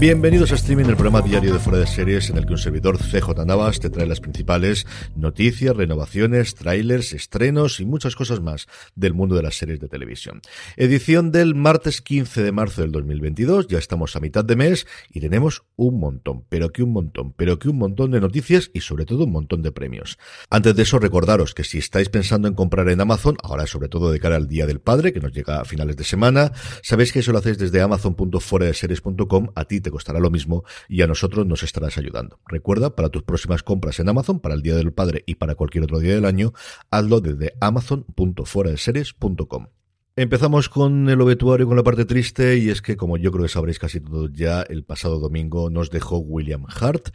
Bienvenidos a Streaming, el programa diario de Fuera de Series en el que un servidor CJ Navas te trae las principales noticias, renovaciones, trailers, estrenos y muchas cosas más del mundo de las series de televisión. Edición del martes 15 de marzo del 2022, ya estamos a mitad de mes y tenemos un montón, pero que un montón, pero que un montón de noticias y sobre todo un montón de premios. Antes de eso, recordaros que si estáis pensando en comprar en Amazon, ahora sobre todo de cara al Día del Padre, que nos llega a finales de semana, sabéis que eso lo hacéis desde amazon.foradeseries.com, a ti te costará lo mismo y a nosotros nos estarás ayudando. Recuerda, para tus próximas compras en Amazon, para el Día del Padre y para cualquier otro día del año, hazlo desde amazon.foradeseries.com. Empezamos con el obituario, con la parte triste, y es que, como yo creo que sabréis casi todos ya, el pasado domingo nos dejó William Hart.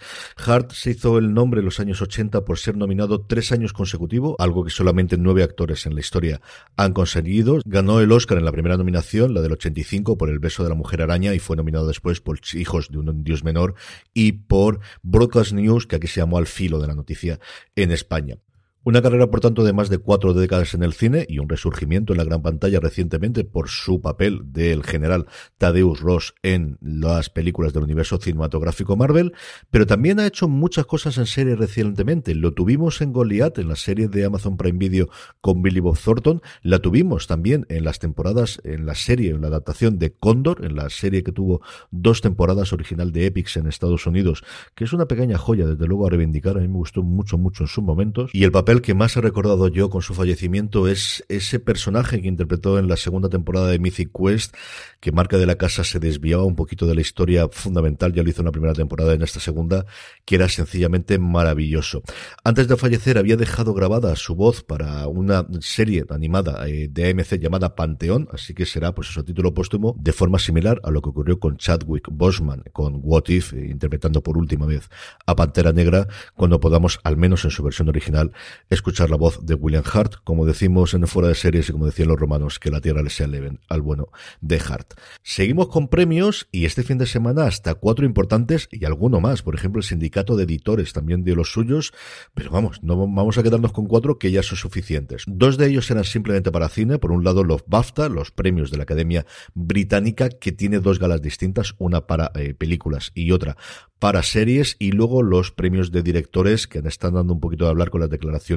Hart se hizo el nombre en los años 80 por ser nominado tres años consecutivos, algo que solamente nueve actores en la historia han conseguido. Ganó el Oscar en la primera nominación, la del 85, por El beso de la mujer araña, y fue nominado después por Hijos de un dios menor y por Broadcast News, que aquí se llamó Al filo de la noticia en España. Una carrera, por tanto, de más de cuatro décadas en el cine y un resurgimiento en la gran pantalla recientemente por su papel del general Tadeusz Ross en las películas del universo cinematográfico Marvel, pero también ha hecho muchas cosas en serie recientemente. Lo tuvimos en Goliath, en la serie de Amazon Prime Video con Billy Bob Thornton, la tuvimos también en las temporadas, en la serie, en la adaptación de Condor, en la serie que tuvo dos temporadas original de Epics en Estados Unidos, que es una pequeña joya, desde luego, a reivindicar. A mí me gustó mucho, mucho en sus momentos. Y el papel que más he recordado yo con su fallecimiento es ese personaje que interpretó en la segunda temporada de Mythic Quest, que Marca de la Casa se desviaba un poquito de la historia fundamental, ya lo hizo en la primera temporada en esta segunda, que era sencillamente maravilloso. Antes de fallecer había dejado grabada su voz para una serie animada eh, de AMC llamada Panteón, así que será pues su título póstumo, de forma similar a lo que ocurrió con Chadwick Boseman, con What If, eh, interpretando por última vez a Pantera Negra, cuando podamos, al menos en su versión original, escuchar la voz de William Hart, como decimos en Fuera de Series y como decían los romanos, que la tierra le sea leve al bueno de Hart. Seguimos con premios y este fin de semana hasta cuatro importantes y alguno más, por ejemplo el sindicato de editores también de los suyos, pero vamos, no vamos a quedarnos con cuatro que ya son suficientes. Dos de ellos eran simplemente para cine, por un lado los BAFTA, los premios de la Academia Británica, que tiene dos galas distintas, una para eh, películas y otra para series y luego los premios de directores que están dando un poquito de hablar con las declaraciones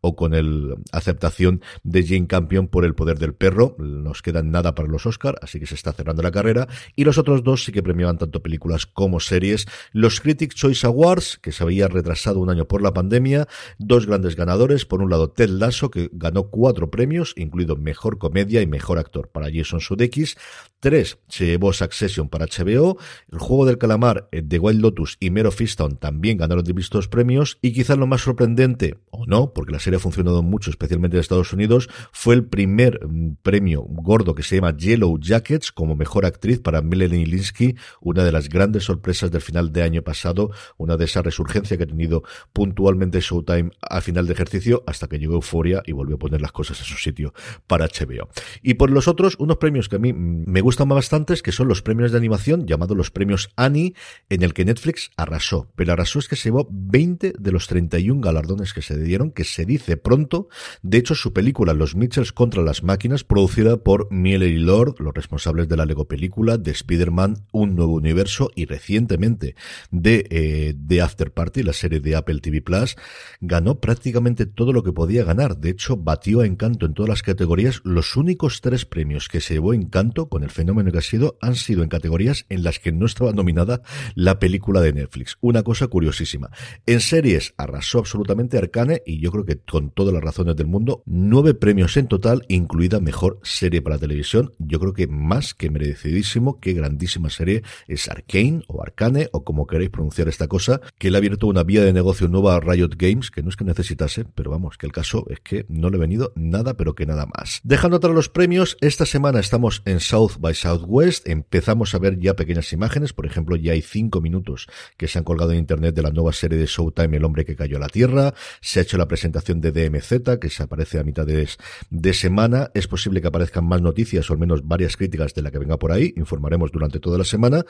o con el aceptación de Jane Campion por el poder del perro. Nos quedan nada para los Oscar, así que se está cerrando la carrera. Y los otros dos sí que premiaban tanto películas como series. Los Critics Choice Awards, que se había retrasado un año por la pandemia. Dos grandes ganadores. Por un lado, Ted Lasso, que ganó cuatro premios, incluido Mejor Comedia y Mejor Actor para Jason Sudeikis. Tres, se llevó Succession para HBO. El Juego del Calamar eh, de Wild Lotus y Mero Fiston también ganaron distintos premios. Y quizás lo más sorprendente, o no, porque la serie ha funcionado mucho, especialmente en Estados Unidos, fue el primer mm, premio gordo que se llama Yellow Jackets como mejor actriz para Melanie Linsky, una de las grandes sorpresas del final de año pasado, una de esa resurgencia que ha tenido puntualmente Showtime a final de ejercicio hasta que llegó Euforia y volvió a poner las cosas en su sitio para HBO. Y por los otros, unos premios que a mí mm, me gustan bastantes, que son los premios de animación, llamados los premios Annie, en el que Netflix arrasó. Pero arrasó es que se llevó 20 de los 31 galardones que se dieron, que se dice pronto. De hecho, su película Los Mitchells contra las máquinas, producida por Miller y Lord, los responsables de la Lego película, de Spider-Man, Un Nuevo Universo y recientemente de eh, After Party, la serie de Apple TV Plus, ganó prácticamente todo lo que podía ganar. De hecho, batió a Encanto en todas las categorías. Los únicos tres premios que se llevó Encanto, con el fenómeno que ha sido, han sido en categorías en las que no estaba nominada la película de Netflix. Una cosa curiosísima. En series arrasó absolutamente Arcane y yo creo que con todas las razones del mundo, nueve premios en total, incluida mejor serie para televisión. Yo creo que más que merecidísimo, qué grandísima serie es Arcane o Arcane o como queréis pronunciar esta cosa, que le ha abierto una vía de negocio nueva a Riot Games, que no es que necesitase, pero vamos, que el caso es que no le he venido nada, pero que nada más. Dejando atrás los premios, esta semana estamos en South by Southwest, empezamos a ver ya pequeñas imágenes, por ejemplo, ya hay cinco minutos que se han colgado en internet de la nueva serie de Showtime El hombre que cayó a la tierra, se ha hecho la presentación de DMZ, que se aparece a mitad de, semana, es posible que aparezcan más noticias o al menos varias críticas de la que venga por ahí, informaremos durante toda la semana,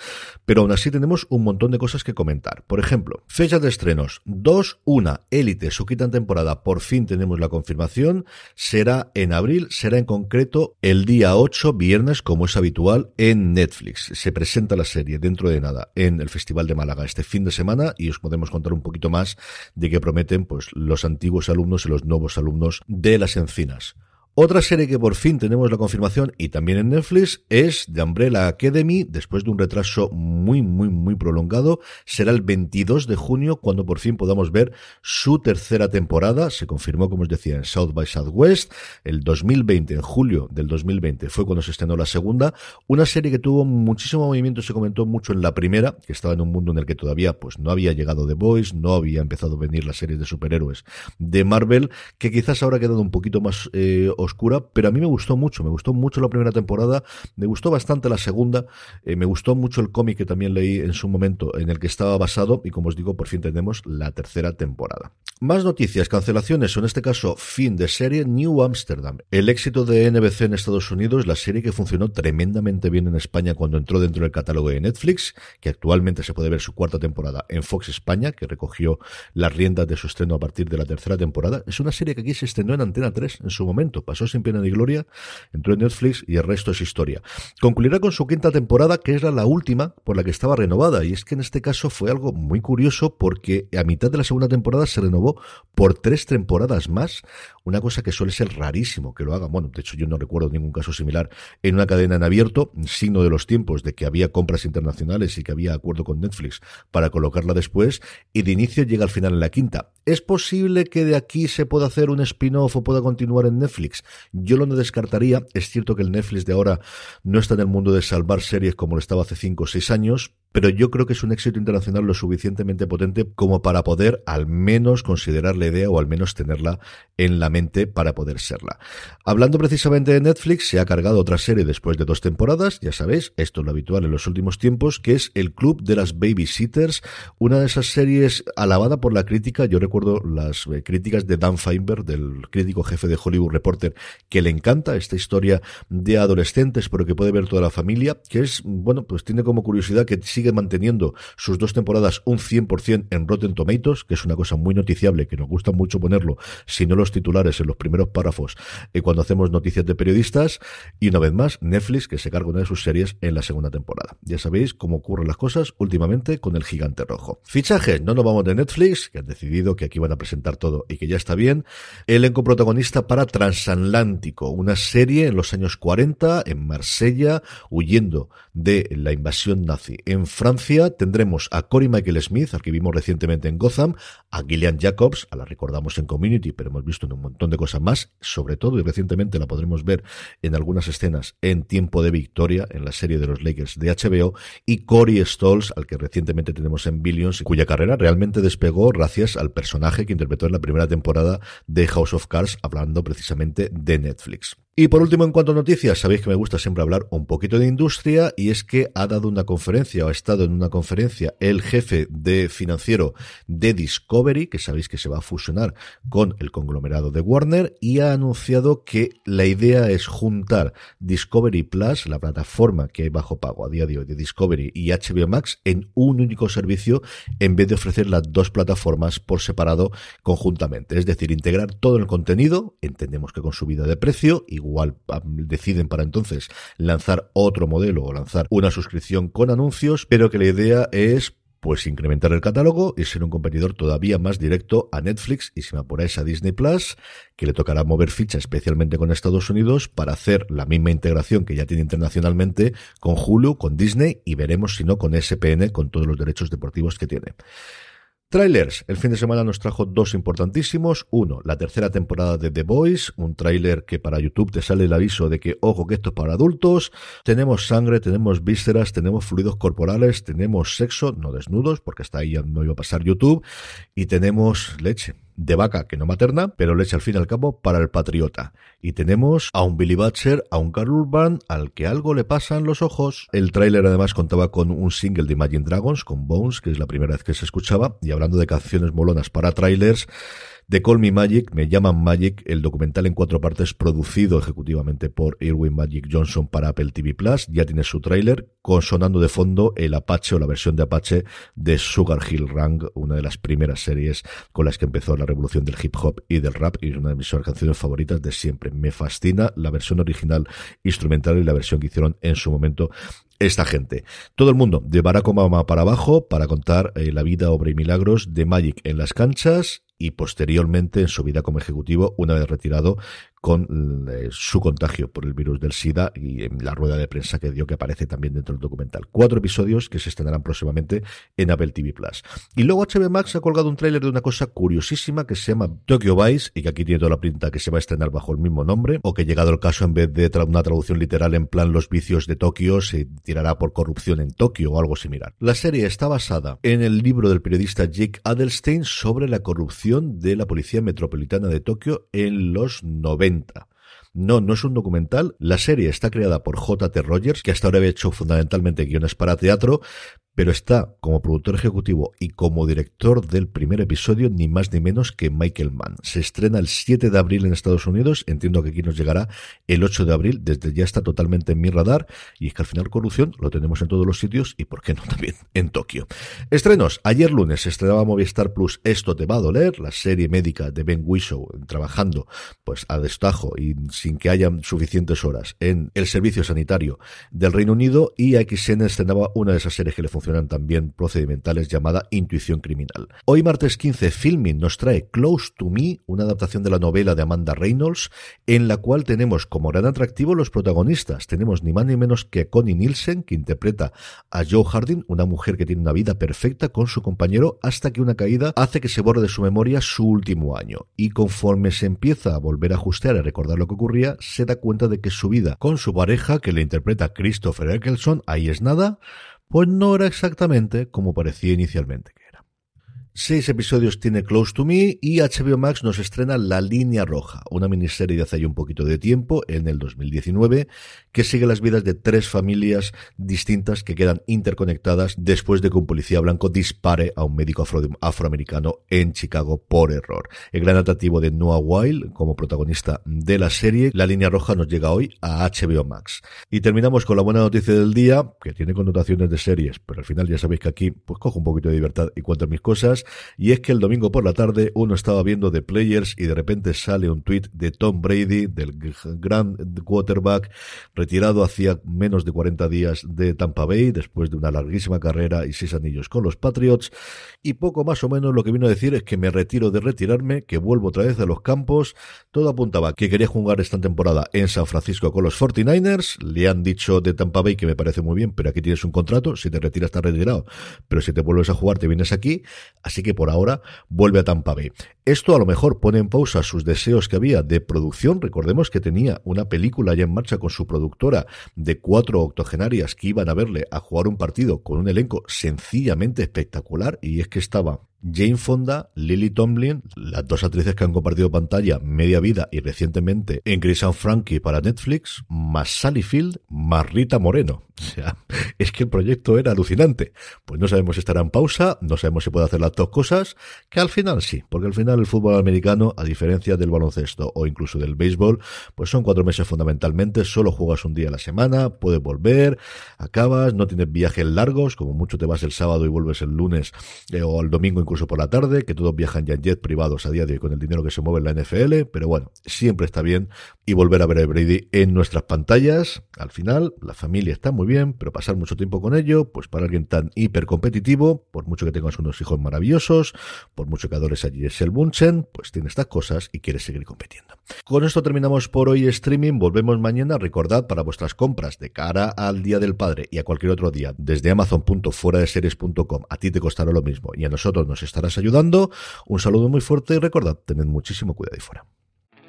pero aún así tenemos un montón de cosas que comentar. Por ejemplo, fecha de estrenos, 2, 1, Élite, su quinta temporada, por fin tenemos la confirmación, será en abril, será en concreto el día 8, viernes, como es habitual, en Netflix. Se presenta la serie dentro de nada en el Festival de Málaga este fin de semana y os podemos contar un poquito más de qué prometen pues los antiguos alumnos y los nuevos alumnos de las encinas. Otra serie que por fin tenemos la confirmación y también en Netflix es The Umbrella Academy, después de un retraso muy, muy, muy prolongado. Será el 22 de junio cuando por fin podamos ver su tercera temporada. Se confirmó, como os decía, en South by Southwest. El 2020, en julio del 2020, fue cuando se estrenó la segunda. Una serie que tuvo muchísimo movimiento, se comentó mucho en la primera, que estaba en un mundo en el que todavía pues no había llegado The Boys, no había empezado a venir las series de superhéroes de Marvel, que quizás ahora ha quedado un poquito más eh, oscura, pero a mí me gustó mucho, me gustó mucho la primera temporada, me gustó bastante la segunda, eh, me gustó mucho el cómic que también leí en su momento en el que estaba basado y como os digo, por fin tenemos la tercera temporada. Más noticias, cancelaciones, o en este caso fin de serie New Amsterdam. El éxito de NBC en Estados Unidos, la serie que funcionó tremendamente bien en España cuando entró dentro del catálogo de Netflix, que actualmente se puede ver su cuarta temporada en Fox España, que recogió las riendas de su estreno a partir de la tercera temporada. Es una serie que aquí se estrenó en Antena 3 en su momento, pasó sin pena ni gloria, entró en Netflix y el resto es historia. Concluirá con su quinta temporada, que era la última por la que estaba renovada, y es que en este caso fue algo muy curioso porque a mitad de la segunda temporada se renovó por tres temporadas más, una cosa que suele ser rarísimo que lo haga. Bueno, de hecho yo no recuerdo ningún caso similar en una cadena en abierto, signo de los tiempos de que había compras internacionales y que había acuerdo con Netflix para colocarla después, y de inicio llega al final en la quinta. ¿Es posible que de aquí se pueda hacer un spin-off o pueda continuar en Netflix? Yo lo descartaría. Es cierto que el Netflix de ahora no está en el mundo de salvar series como lo estaba hace 5 o 6 años, pero yo creo que es un éxito internacional lo suficientemente potente como para poder al menos considerar la idea o al menos tenerla en la mente para poder serla. Hablando precisamente de Netflix, se ha cargado otra serie después de dos temporadas, ya sabéis, esto es lo habitual en los últimos tiempos, que es El Club de las Babysitters, una de esas series alabada por la crítica, yo recuerdo las eh, críticas de Dan Feinberg, del crítico jefe de Hollywood Reporter, que le encanta esta historia de adolescentes, pero que puede ver toda la familia, que es, bueno, pues tiene como curiosidad que sigue manteniendo sus dos temporadas un 100% en Rotten Tomatoes, que es una cosa muy noticiable, que nos gusta mucho ponerlo, si no los titulares en los primeros párrafos, eh, cuando hacemos noticias de periodistas, y una vez más, Netflix, que se carga una de sus series en la segunda temporada. Ya sabéis cómo ocurren las cosas últimamente con el gigante rojo. Fichajes, no nos vamos de Netflix, que han decidido que aquí van a presentar todo y que ya está bien. Elenco protagonista para Transatlántico, una serie en los años 40 en Marsella, huyendo de la invasión nazi en Francia tendremos a Cory Michael Smith, al que vimos recientemente en Gotham, a Gillian Jacobs, a la recordamos en Community, pero hemos visto en un montón de cosas más, sobre todo y recientemente la podremos ver en algunas escenas en Tiempo de Victoria, en la serie de los Lakers de HBO, y Corey Stolz, al que recientemente tenemos en Billions, cuya carrera realmente despegó gracias al personaje que interpretó en la primera temporada de House of Cards, hablando precisamente de Netflix. Y por último, en cuanto a noticias, sabéis que me gusta siempre hablar un poquito de industria y es que ha dado una conferencia o ha estado en una conferencia el jefe de financiero de Discovery, que sabéis que se va a fusionar con el conglomerado de Warner y ha anunciado que la idea es juntar Discovery Plus, la plataforma que hay bajo pago a día de hoy de Discovery y HBO Max en un único servicio en vez de ofrecer las dos plataformas por separado conjuntamente. Es decir, integrar todo el contenido, entendemos que con subida de precio y igual deciden para entonces lanzar otro modelo o lanzar una suscripción con anuncios, pero que la idea es pues incrementar el catálogo y ser un competidor todavía más directo a Netflix y si me apuráis a Disney Plus, que le tocará mover ficha especialmente con Estados Unidos para hacer la misma integración que ya tiene internacionalmente con Hulu, con Disney y veremos si no con SPN con todos los derechos deportivos que tiene. Trailers. El fin de semana nos trajo dos importantísimos. Uno, la tercera temporada de The Boys, un tráiler que para YouTube te sale el aviso de que, ojo, que esto es para adultos. Tenemos sangre, tenemos vísceras, tenemos fluidos corporales, tenemos sexo, no desnudos, porque hasta ahí ya no iba a pasar YouTube. Y tenemos leche de vaca que no materna, pero leche al fin y al cabo para el patriota. Y tenemos a un Billy Butcher, a un Carl Urban, al que algo le pasa en los ojos. El tráiler además contaba con un single de Imagine Dragons, con Bones, que es la primera vez que se escuchaba, y hablando de canciones molonas para trailers, The Call Me Magic, Me Llaman Magic, el documental en cuatro partes producido ejecutivamente por Irwin Magic Johnson para Apple TV Plus, ya tiene su tráiler, sonando de fondo el Apache o la versión de Apache de Sugar Hill Rang, una de las primeras series con las que empezó la revolución del hip hop y del rap, y es una de mis canciones favoritas de siempre. Me fascina la versión original instrumental y la versión que hicieron en su momento esta gente. Todo el mundo, de Barack Obama para abajo, para contar eh, la vida, obra y milagros de Magic en las canchas y posteriormente en su vida como ejecutivo, una vez retirado, con eh, su contagio por el virus del SIDA y en la rueda de prensa que dio que aparece también dentro del documental. Cuatro episodios que se estrenarán próximamente en Apple TV Plus. Y luego HBO Max ha colgado un tráiler de una cosa curiosísima que se llama Tokyo Vice y que aquí tiene toda la pinta que se va a estrenar bajo el mismo nombre o que llegado el caso en vez de una traducción literal en plan los vicios de Tokio se tirará por corrupción en Tokio o algo similar. La serie está basada en el libro del periodista Jake Adelstein sobre la corrupción de la Policía Metropolitana de Tokio en los 90 no, no es un documental. La serie está creada por J.T. Rogers, que hasta ahora había hecho fundamentalmente guiones para teatro, pero está como productor ejecutivo y como director del primer episodio ni más ni menos que Michael Mann. Se estrena el 7 de abril en Estados Unidos, entiendo que aquí nos llegará el 8 de abril, desde ya está totalmente en mi radar y es que al final corrupción lo tenemos en todos los sitios y por qué no también en Tokio. Estrenos, ayer lunes se estrenaba Movistar Plus Esto te va a doler, la serie médica de Ben Whishaw trabajando pues a destajo y sin que haya suficientes horas en el servicio sanitario del Reino Unido y XN estrenaba una de esas series que le también procedimentales llamada Intuición Criminal. Hoy martes 15 Filming nos trae Close to Me, una adaptación de la novela de Amanda Reynolds, en la cual tenemos como gran atractivo los protagonistas. Tenemos ni más ni menos que Connie Nielsen, que interpreta a Joe Harding, una mujer que tiene una vida perfecta con su compañero hasta que una caída hace que se borre de su memoria su último año. Y conforme se empieza a volver a ajustar y a recordar lo que ocurría, se da cuenta de que su vida con su pareja, que le interpreta Christopher Eccleston, ahí es nada, pues no era exactamente como parecía inicialmente. Seis episodios tiene Close to Me y HBO Max nos estrena La Línea Roja, una miniserie de hace ya un poquito de tiempo, en el 2019, que sigue las vidas de tres familias distintas que quedan interconectadas después de que un policía blanco dispare a un médico afroamericano en Chicago por error. El gran atractivo de Noah Weil como protagonista de la serie, La Línea Roja nos llega hoy a HBO Max. Y terminamos con la buena noticia del día, que tiene connotaciones de series, pero al final ya sabéis que aquí pues cojo un poquito de libertad y cuento mis cosas y es que el domingo por la tarde uno estaba viendo The Players y de repente sale un tweet de Tom Brady, del gran quarterback, retirado hacía menos de 40 días de Tampa Bay, después de una larguísima carrera y seis anillos con los Patriots, y poco más o menos lo que vino a decir es que me retiro de retirarme, que vuelvo otra vez a los campos, todo apuntaba que quería jugar esta temporada en San Francisco con los 49ers, le han dicho de Tampa Bay que me parece muy bien, pero aquí tienes un contrato, si te retiras estás retirado, pero si te vuelves a jugar te vienes aquí, que por ahora vuelve a Tampa. Esto a lo mejor pone en pausa sus deseos que había de producción. Recordemos que tenía una película ya en marcha con su productora de cuatro octogenarias que iban a verle a jugar un partido con un elenco sencillamente espectacular y es que estaba Jane Fonda, Lily Tomlin, las dos actrices que han compartido pantalla media vida y recientemente en Grace and Frankie para Netflix, más Sally Field, más Rita Moreno. O sea, es que el proyecto era alucinante. Pues no sabemos si estará en pausa, no sabemos si puede hacer las dos cosas, que al final sí, porque al final el fútbol americano, a diferencia del baloncesto o incluso del béisbol, pues son cuatro meses fundamentalmente, solo juegas un día a la semana, puedes volver, acabas, no tienes viajes largos, como mucho te vas el sábado y vuelves el lunes eh, o el domingo incluso incluso por la tarde, que todos viajan ya en jet privados a día de hoy con el dinero que se mueve en la NFL, pero bueno, siempre está bien y volver a ver a Brady en nuestras pantallas. Al final, la familia está muy bien, pero pasar mucho tiempo con ello, pues para alguien tan hiper competitivo, por mucho que tengas unos hijos maravillosos, por mucho que adores a Giselle Bunchen, pues tiene estas cosas y quiere seguir compitiendo. Con esto terminamos por hoy streaming, volvemos mañana, recordad para vuestras compras de cara al Día del Padre y a cualquier otro día, desde amazon.fueradeseries.com, a ti te costará lo mismo y a nosotros estarás ayudando. Un saludo muy fuerte y recordad, tened muchísimo cuidado fuera.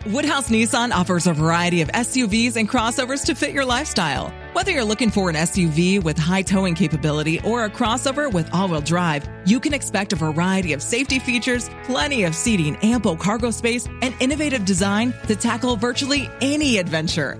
Woodhouse Nissan offers a variety of SUVs and crossovers to fit your lifestyle. Whether you're looking for an SUV with high towing capability or a crossover with all-wheel drive, you can expect a variety of safety features, plenty of seating, ample cargo space, and innovative design to tackle virtually any adventure.